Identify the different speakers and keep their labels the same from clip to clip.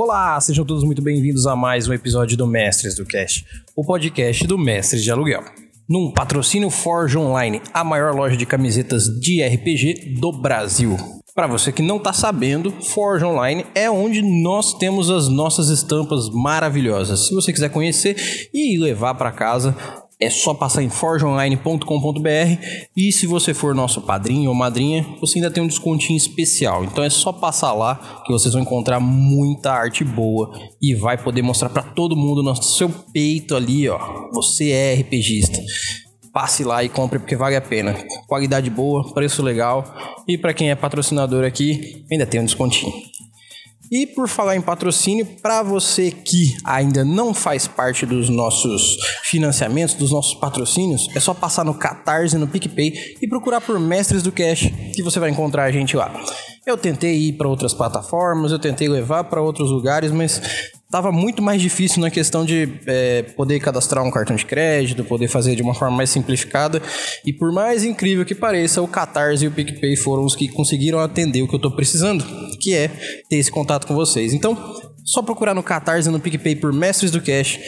Speaker 1: Olá, sejam todos muito bem-vindos a mais um episódio do Mestres do Cast, o podcast do Mestres de Aluguel. Num patrocínio Forge Online, a maior loja de camisetas de RPG do Brasil. Para você que não está sabendo, Forge Online é onde nós temos as nossas estampas maravilhosas. Se você quiser conhecer e levar para casa, é só passar em forgeonline.com.br e se você for nosso padrinho ou madrinha, você ainda tem um descontinho especial. Então é só passar lá que vocês vão encontrar muita arte boa e vai poder mostrar para todo mundo no seu peito ali, ó. Você é RPGista. Passe lá e compre porque vale a pena. Qualidade boa, preço legal e para quem é patrocinador aqui, ainda tem um descontinho. E por falar em patrocínio, para você que ainda não faz parte dos nossos financiamentos, dos nossos patrocínios, é só passar no Catarse, no PicPay e procurar por Mestres do Cash, que você vai encontrar a gente lá. Eu tentei ir para outras plataformas, eu tentei levar para outros lugares, mas Tava muito mais difícil na questão de é, poder cadastrar um cartão de crédito, poder fazer de uma forma mais simplificada. E por mais incrível que pareça, o Catarse e o PicPay foram os que conseguiram atender o que eu estou precisando, que é ter esse contato com vocês. Então, só procurar no Catarse e no PicPay por Mestres do Cash.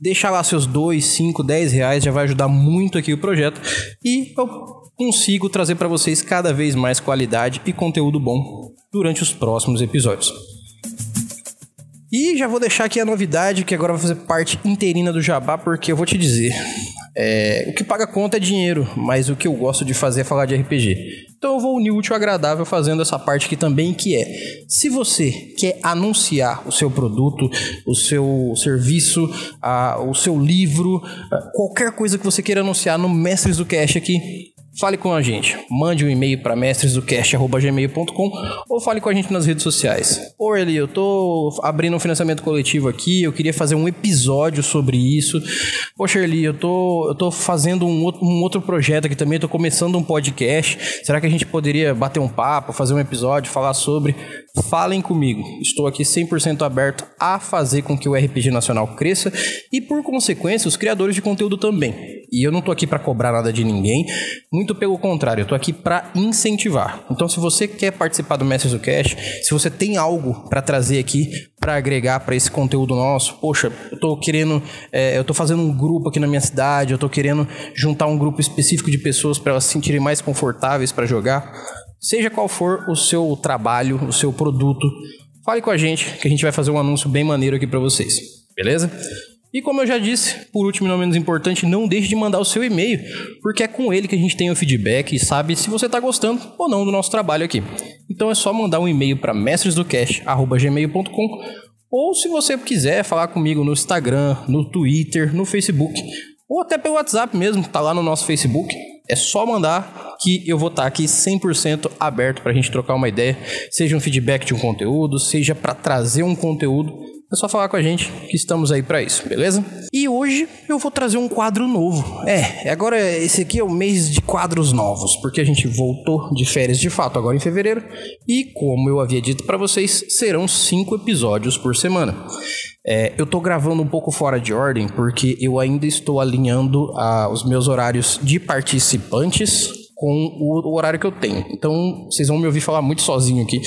Speaker 1: Deixar lá seus 2, 5, 10 reais já vai ajudar muito aqui o projeto. E eu consigo trazer para vocês cada vez mais qualidade e conteúdo bom durante os próximos episódios. E já vou deixar aqui a novidade que agora vai fazer parte interina do Jabá, porque eu vou te dizer. É, o que paga conta é dinheiro, mas o que eu gosto de fazer é falar de RPG. Então eu vou unir o útil ao agradável fazendo essa parte aqui também, que é: se você quer anunciar o seu produto, o seu serviço, a, o seu livro, qualquer coisa que você queira anunciar no Mestres do Cash aqui, Fale com a gente. Mande um e-mail para mestresdocast.gmail.com ou fale com a gente nas redes sociais. Oi, Eli, eu tô abrindo um financiamento coletivo aqui, eu queria fazer um episódio sobre isso. Poxa, Eli, eu tô, eu tô fazendo um outro, um outro projeto aqui também, tô começando um podcast. Será que a gente poderia bater um papo, fazer um episódio, falar sobre? Falem comigo. Estou aqui 100% aberto a fazer com que o RPG nacional cresça e, por consequência, os criadores de conteúdo também. E eu não tô aqui para cobrar nada de ninguém. Muito muito pelo contrário, eu tô aqui para incentivar. Então, se você quer participar do Mestres do Cash, se você tem algo para trazer aqui para agregar para esse conteúdo nosso, poxa, eu tô querendo, é, eu tô fazendo um grupo aqui na minha cidade, eu tô querendo juntar um grupo específico de pessoas para elas se sentirem mais confortáveis para jogar. Seja qual for o seu trabalho, o seu produto, fale com a gente que a gente vai fazer um anúncio bem maneiro aqui para vocês. Beleza? E como eu já disse, por último e não menos importante, não deixe de mandar o seu e-mail, porque é com ele que a gente tem o feedback e sabe se você está gostando ou não do nosso trabalho aqui. Então é só mandar um e-mail para mestresdocast@gmail.com ou se você quiser falar comigo no Instagram, no Twitter, no Facebook, ou até pelo WhatsApp mesmo, tá lá no nosso Facebook. É só mandar que eu vou estar tá aqui 100% aberto para a gente trocar uma ideia, seja um feedback de um conteúdo, seja para trazer um conteúdo é só falar com a gente que estamos aí para isso, beleza? E hoje eu vou trazer um quadro novo. É, agora esse aqui é o mês de quadros novos, porque a gente voltou de férias de fato agora em fevereiro. E como eu havia dito para vocês, serão cinco episódios por semana. É, eu tô gravando um pouco fora de ordem porque eu ainda estou alinhando ah, os meus horários de participantes com o, horário que eu tenho. Então, vocês vão me ouvir falar muito sozinho aqui,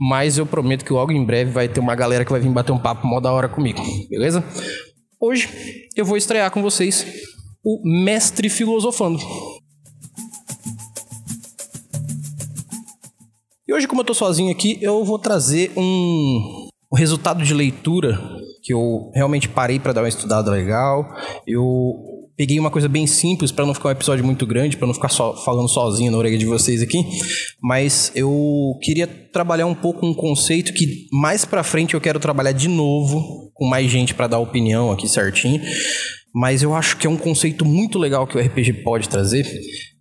Speaker 1: mas eu prometo que logo em breve vai ter uma galera que vai vir bater um papo mó da hora comigo, beleza? Hoje eu vou estrear com vocês o Mestre Filosofando. E hoje, como eu tô sozinho aqui, eu vou trazer um resultado de leitura que eu realmente parei para dar uma estudada legal. Eu peguei uma coisa bem simples para não ficar um episódio muito grande, para não ficar só falando sozinho na orelha de vocês aqui, mas eu queria trabalhar um pouco um conceito que mais para frente eu quero trabalhar de novo com mais gente para dar opinião aqui certinho. Mas eu acho que é um conceito muito legal que o RPG pode trazer,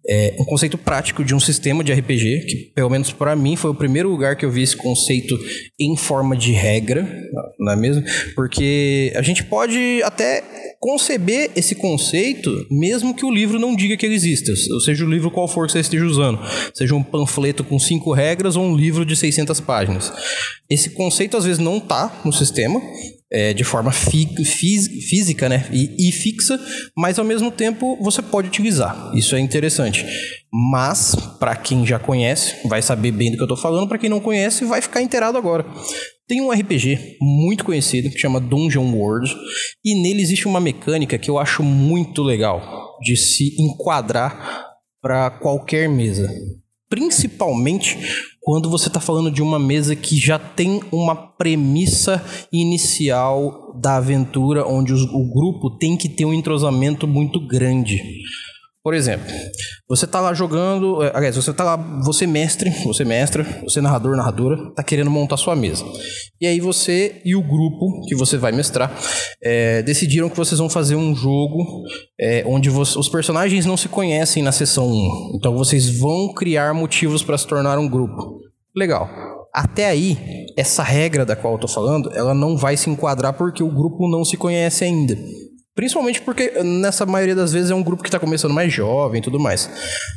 Speaker 1: é um conceito prático de um sistema de RPG, que pelo menos para mim foi o primeiro lugar que eu vi esse conceito em forma de regra, não é mesmo? Porque a gente pode até conceber esse conceito mesmo que o livro não diga que ele exista, ou seja, o livro qual for que você esteja usando, seja um panfleto com cinco regras ou um livro de 600 páginas. Esse conceito às vezes não está no sistema, é, de forma física né, e, e, fixa, mas ao mesmo tempo você pode utilizar. Isso é interessante. Mas, para quem já conhece, vai saber bem do que eu estou falando, para quem não conhece, vai ficar inteirado agora. Tem um RPG muito conhecido que chama Dungeon World e nele existe uma mecânica que eu acho muito legal de se enquadrar para qualquer mesa. Principalmente quando você está falando de uma mesa que já tem uma premissa inicial da aventura, onde o grupo tem que ter um entrosamento muito grande. Por exemplo, você tá lá jogando, é, aliás, você tá lá, você mestre, você mestra, você narrador, narradora, tá querendo montar sua mesa. E aí você e o grupo que você vai mestrar é, decidiram que vocês vão fazer um jogo é, onde você, os personagens não se conhecem na sessão 1. Então vocês vão criar motivos para se tornar um grupo. Legal. Até aí, essa regra da qual eu tô falando, ela não vai se enquadrar porque o grupo não se conhece ainda. Principalmente porque nessa maioria das vezes é um grupo que está começando mais jovem e tudo mais.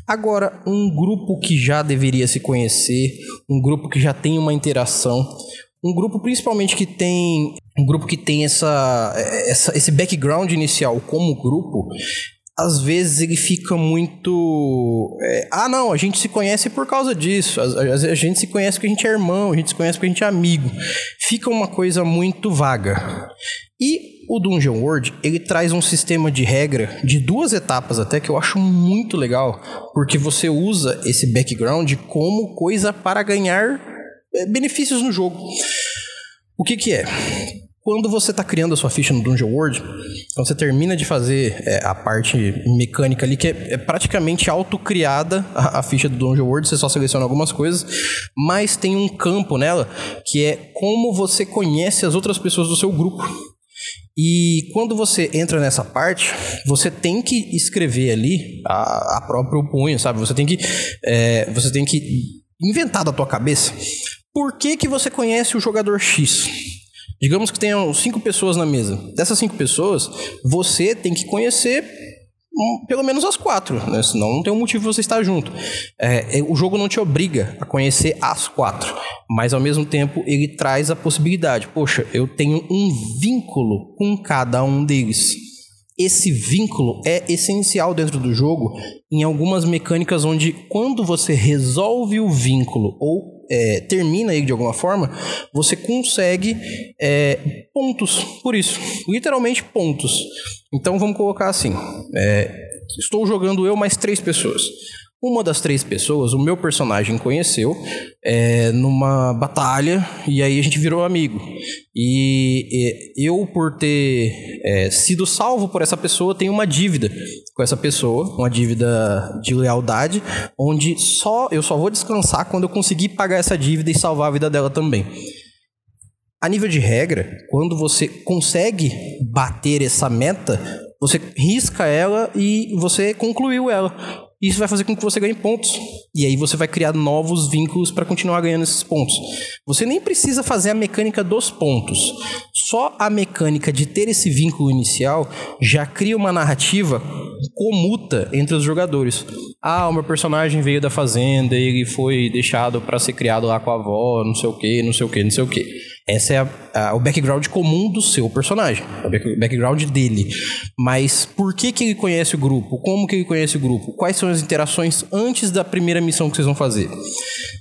Speaker 1: Agora, um grupo que já deveria se conhecer, um grupo que já tem uma interação, um grupo principalmente que tem um grupo que tem essa, essa esse background inicial como grupo, às vezes ele fica muito. É, ah, não, a gente se conhece por causa disso. A, a, a, gente se conhece porque a gente é irmão, a gente se conhece porque a gente é amigo. Fica uma coisa muito vaga. E o Dungeon World, ele traz um sistema de regra de duas etapas até que eu acho muito legal, porque você usa esse background como coisa para ganhar é, benefícios no jogo. O que que é? Quando você está criando a sua ficha no Dungeon World, então você termina de fazer é, a parte mecânica ali, que é, é praticamente autocriada a, a ficha do Dungeon World, você só seleciona algumas coisas, mas tem um campo nela que é como você conhece as outras pessoas do seu grupo. E quando você entra nessa parte, você tem que escrever ali a, a próprio punho, sabe? Você tem que, é, você tem que inventar da tua cabeça por que, que você conhece o jogador X. Digamos que tenham cinco pessoas na mesa. Dessas cinco pessoas, você tem que conhecer pelo menos as quatro, né? senão não tem um motivo você estar junto. É, é, o jogo não te obriga a conhecer as quatro, mas ao mesmo tempo ele traz a possibilidade. Poxa, eu tenho um vínculo com cada um deles. Esse vínculo é essencial dentro do jogo em algumas mecânicas onde, quando você resolve o vínculo ou é, termina ele de alguma forma, você consegue é, pontos por isso. Literalmente pontos. Então vamos colocar assim: é, estou jogando eu mais três pessoas. Uma das três pessoas, o meu personagem conheceu é, numa batalha e aí a gente virou amigo. E, e eu, por ter é, sido salvo por essa pessoa, tenho uma dívida com essa pessoa, uma dívida de lealdade, onde só eu só vou descansar quando eu conseguir pagar essa dívida e salvar a vida dela também. A nível de regra, quando você consegue bater essa meta, você risca ela e você concluiu ela. Isso vai fazer com que você ganhe pontos. E aí você vai criar novos vínculos para continuar ganhando esses pontos. Você nem precisa fazer a mecânica dos pontos. Só a mecânica de ter esse vínculo inicial já cria uma narrativa comuta entre os jogadores. Ah, o meu personagem veio da fazenda, ele foi deixado para ser criado lá com a avó, não sei o que, não sei o que, não sei o que. Essa é a, a, o background comum do seu personagem, o background dele. Mas por que, que ele conhece o grupo? Como que ele conhece o grupo? Quais são as interações antes da primeira missão que vocês vão fazer?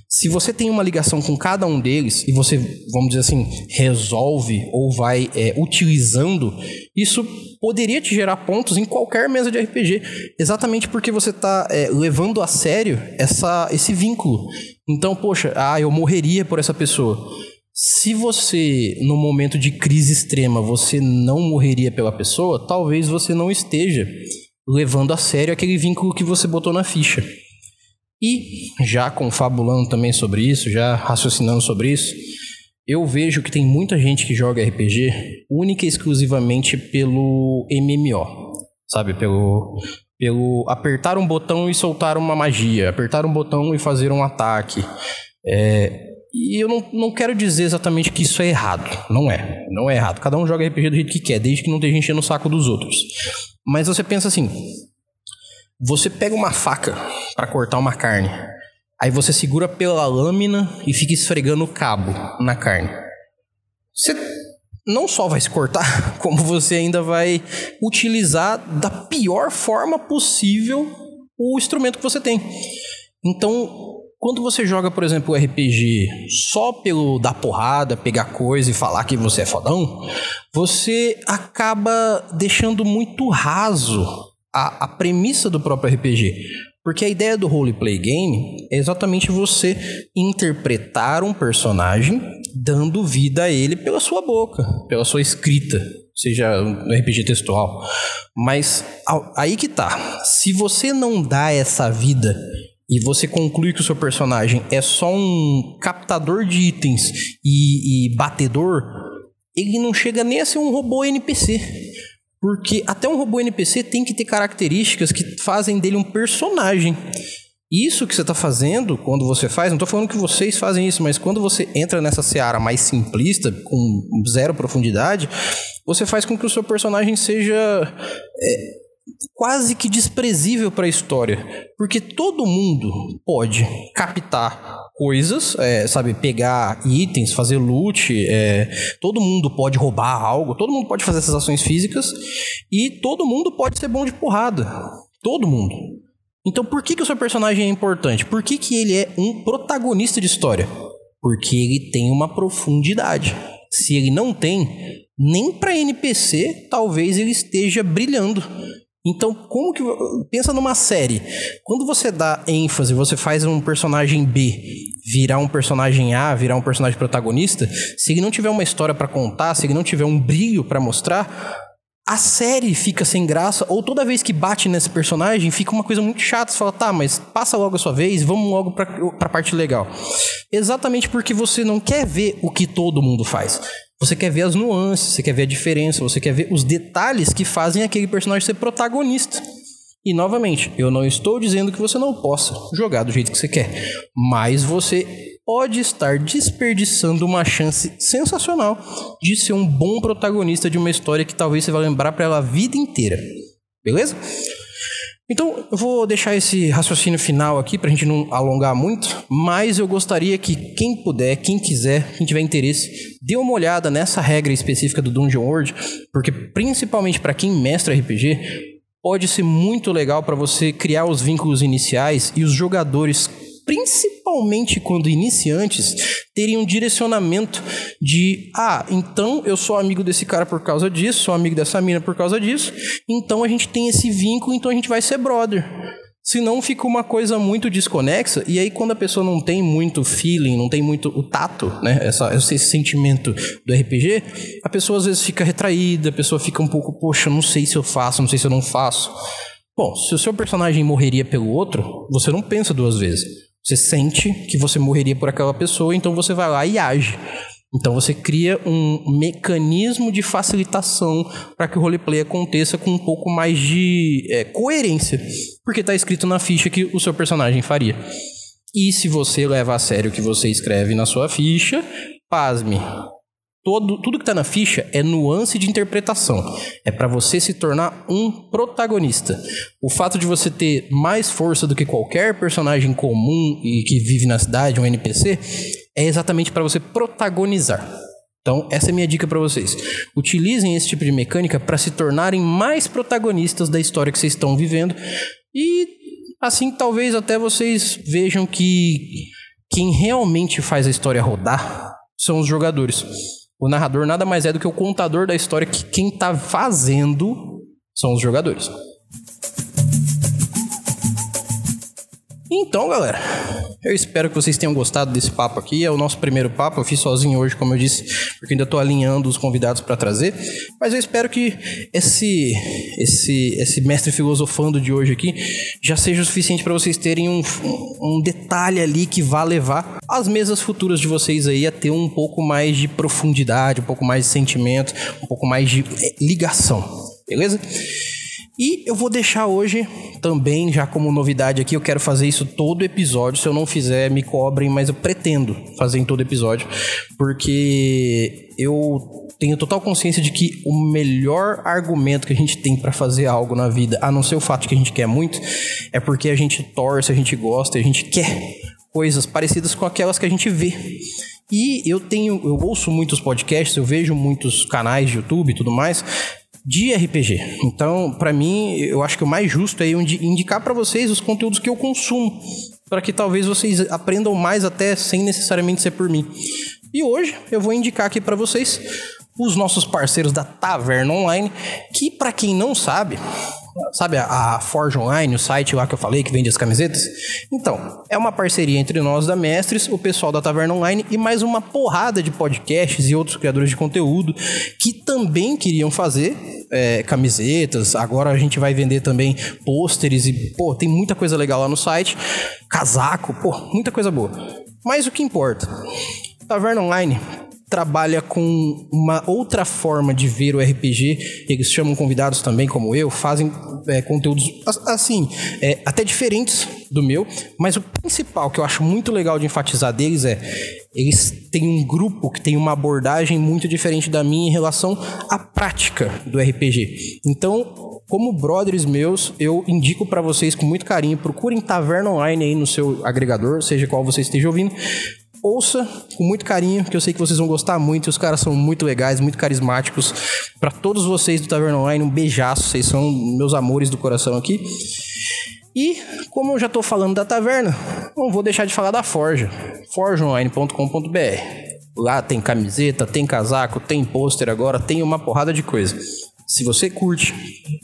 Speaker 1: Se você tem uma ligação com cada um deles e você, vamos dizer assim, resolve ou vai é, utilizando, isso poderia te gerar pontos em qualquer mesa de RPG, exatamente porque você está é, levando a sério essa, esse vínculo. Então, poxa, ah, eu morreria por essa pessoa. Se você, no momento de crise extrema, você não morreria pela pessoa, talvez você não esteja levando a sério aquele vínculo que você botou na ficha. E já confabulando também sobre isso, já raciocinando sobre isso, eu vejo que tem muita gente que joga RPG única e exclusivamente pelo MMO, sabe? Pelo, pelo apertar um botão e soltar uma magia, apertar um botão e fazer um ataque. É, e eu não, não quero dizer exatamente que isso é errado. Não é. Não é errado. Cada um joga RPG do jeito que quer, desde que não esteja enchendo o saco dos outros. Mas você pensa assim: você pega uma faca para cortar uma carne, aí você segura pela lâmina e fica esfregando o cabo na carne. Você não só vai se cortar, como você ainda vai utilizar da pior forma possível o instrumento que você tem. Então, Quando você joga, por exemplo, o RPG só pelo dar porrada, pegar coisa e falar que você é fodão, você acaba deixando muito raso a, a premissa do próprio RPG. Porque a ideia do roleplay game é exatamente você interpretar um personagem dando vida a ele pela sua boca, pela sua escrita, seja no RPG textual. Mas aí que tá. Se você não dá essa vida e você conclui que o seu personagem é só um captador de itens e, e batedor, ele não chega nem a ser um robô NPC. Porque até um robô NPC tem que ter características que fazem dele um personagem. Isso que você está fazendo quando você faz, não estou falando que vocês fazem isso, mas quando você entra nessa seara mais simplista, com zero profundidade, você faz com que o seu personagem seja é, quase que desprezível para a história. Porque todo mundo pode captar coisas, é, sabe, pegar itens, fazer loot, é, todo mundo pode roubar algo, todo mundo pode fazer essas ações físicas e todo mundo pode ser bom de porrada. Todo mundo. Então por que, que o seu personagem é importante? Por que, que ele é um protagonista de história? Porque ele tem uma profundidade. Se ele não tem, nem para NPC talvez ele esteja brilhando. Então, como que. Pensa numa série. Quando você dá ênfase, você faz um personagem B virar um personagem A, virar um personagem protagonista, se ele não tiver uma história para contar, se ele não tiver um brilho para mostrar, a série fica sem graça, ou toda vez que bate nesse personagem, fica uma coisa muito chata. Você fala, tá, mas passa logo a sua vez, vamos logo pra, pra parte legal. Exatamente porque você não quer ver o que todo mundo faz. Você quer ver as nuances, você quer ver a diferença, você quer ver os detalhes que fazem aquele personagem ser protagonista. E novamente, eu não estou dizendo que você não possa jogar do jeito que você quer, mas você pode estar desperdiçando uma chance sensacional de ser um bom protagonista de uma história que talvez você vai lembrar para ela a vida inteira. Beleza? Então, eu vou deixar esse raciocínio final aqui para a gente não alongar muito, mas eu gostaria que quem puder, quem quiser, quem tiver interesse, dê uma olhada nessa regra específica do Dungeon World, porque principalmente para quem mestra RPG, pode ser muito legal para você criar os vínculos iniciais e os jogadores principalmente quando iniciantes, terem um direcionamento de: ah, então eu sou amigo desse cara por causa disso, sou amigo dessa mina por causa disso, então a gente tem esse vínculo, então a gente vai ser brother. Senão fica uma coisa muito desconexa, e aí quando a pessoa não tem muito feeling, não tem muito o tato, né, essa, esse sentimento do RPG, a pessoa às vezes fica retraída, a pessoa fica um pouco, poxa, não sei se eu faço, não sei se eu não faço. Bom, se o seu personagem morreria pelo outro, você não pensa duas vezes. Você sente que você morreria por aquela pessoa, então você vai lá e age. Então você cria um mecanismo de facilitação para que o roleplay aconteça com um pouco mais de é, coerência, porque está escrito na ficha que o seu personagem faria. E se você leva a sério o que você escreve na sua ficha, pasme, Todo, tudo que está na ficha é nuance de interpretação. É para você se tornar um protagonista. O fato de você ter mais força do que qualquer personagem comum e que vive na cidade, um NPC, é exatamente para você protagonizar. Então, essa é minha dica para vocês. Utilizem esse tipo de mecânica para se tornarem mais protagonistas da história que vocês estão vivendo. E assim, talvez até vocês vejam que quem realmente faz a história rodar são os jogadores. O narrador nada mais é do que o contador da história que quem está fazendo são os jogadores. Então, galera, eu espero que vocês tenham gostado desse papo aqui. É o nosso primeiro papo. Eu fiz sozinho hoje, como eu disse, porque ainda estou alinhando os convidados para trazer. Mas eu espero que esse, esse, esse mestre filosofando de hoje aqui já seja o suficiente para vocês terem um, um detalhe ali que vá levar as mesas futuras de vocês aí a ter um pouco mais de profundidade, um pouco mais de sentimento, um pouco mais de eh, ligação. Beleza? E eu vou deixar hoje também, já como novidade aqui, eu quero fazer isso todo episódio. Se eu não fizer, me cobrem, mas eu pretendo fazer em todo episódio, porque eu tenho total consciência de que o melhor argumento que a gente tem para fazer algo na vida, a não ser o fato que a gente quer muito, é porque a gente torce, a gente gosta, a gente quer coisas parecidas com aquelas que a gente vê. E eu tenho, eu ouço muitos podcasts, eu vejo muitos canais de YouTube e tudo mais, de RPG. Então, para mim, eu acho que o mais justo é indicar para vocês os conteúdos que eu consumo. para que talvez vocês aprendam mais até sem necessariamente ser por mim. E hoje eu vou indicar aqui para vocês os nossos parceiros da Taverna Online, que para quem não sabe, sabe a, Forge Online, o site lá que eu falei que vende as camisetas? Então, é uma parceria entre nós da Mestres, o pessoal da Taverna Online e mais uma porrada de podcasts e outros criadores de conteúdo que também queriam fazer é, camisetas. Agora a gente vai vender também pôsteres e, pô, tem muita coisa legal lá no site. Casaco, pô, muita coisa boa. Mas o que importa? Taverna Online trabalha com uma outra forma de ver o RPG. Eles chamam convidados também, como eu, fazem é, conteúdos assim, é, até diferentes do meu. Mas o principal que eu acho muito legal de enfatizar deles é eles têm um grupo que tem uma abordagem muito diferente da minha em relação à prática do RPG. Então, como brothers meus, eu indico para vocês com muito carinho, procurem Taverna Online aí no seu agregador, seja qual você esteja ouvindo, ouça com muito carinho, que eu sei que vocês vão gostar muito. Os caras são muito legais, muito carismáticos. Para todos vocês do Taverna Online, um beijaço. Vocês são meus amores do coração aqui. E, como eu já estou falando da taverna, não vou deixar de falar da Forja. forjaonline.com.br. Lá tem camiseta, tem casaco, tem pôster agora, tem uma porrada de coisa. Se você curte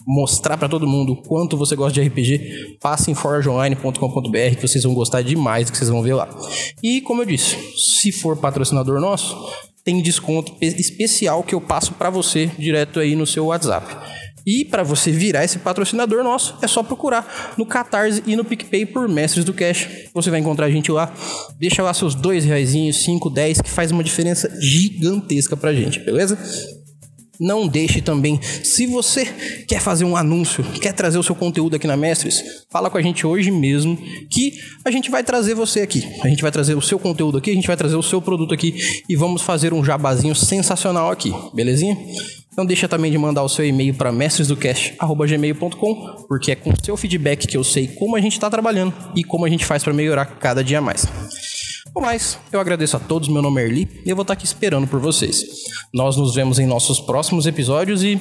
Speaker 1: mostrar para todo mundo quanto você gosta de RPG, passe em forgeonline.com.br que vocês vão gostar demais do que vocês vão ver lá. E como eu disse, se for patrocinador nosso, tem desconto especial que eu passo para você direto aí no seu WhatsApp. E para você virar esse patrocinador nosso, é só procurar no Catarse e no PicPay por Mestres do Cash. Você vai encontrar a gente lá. Deixa lá seus dois reais, 5, 10, que faz uma diferença gigantesca pra gente, beleza? Não deixe também, se você quer fazer um anúncio, quer trazer o seu conteúdo aqui na Mestres, fala com a gente hoje mesmo que a gente vai trazer você aqui. A gente vai trazer o seu conteúdo aqui, a gente vai trazer o seu produto aqui e vamos fazer um jabazinho sensacional aqui, belezinha? Não deixa também de mandar o seu e-mail para mestresdocast@gmail.com, porque é com seu feedback que eu sei como a gente está trabalhando e como a gente faz para melhorar cada dia mais. No mais, eu agradeço a todos, meu nome é Erli e eu vou estar aqui esperando por vocês. Nós nos vemos em nossos próximos episódios e.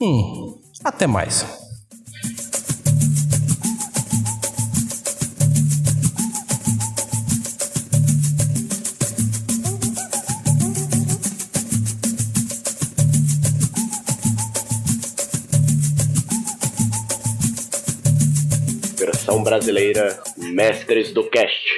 Speaker 1: Hum, até mais.
Speaker 2: Brasileira Mestres do Cash.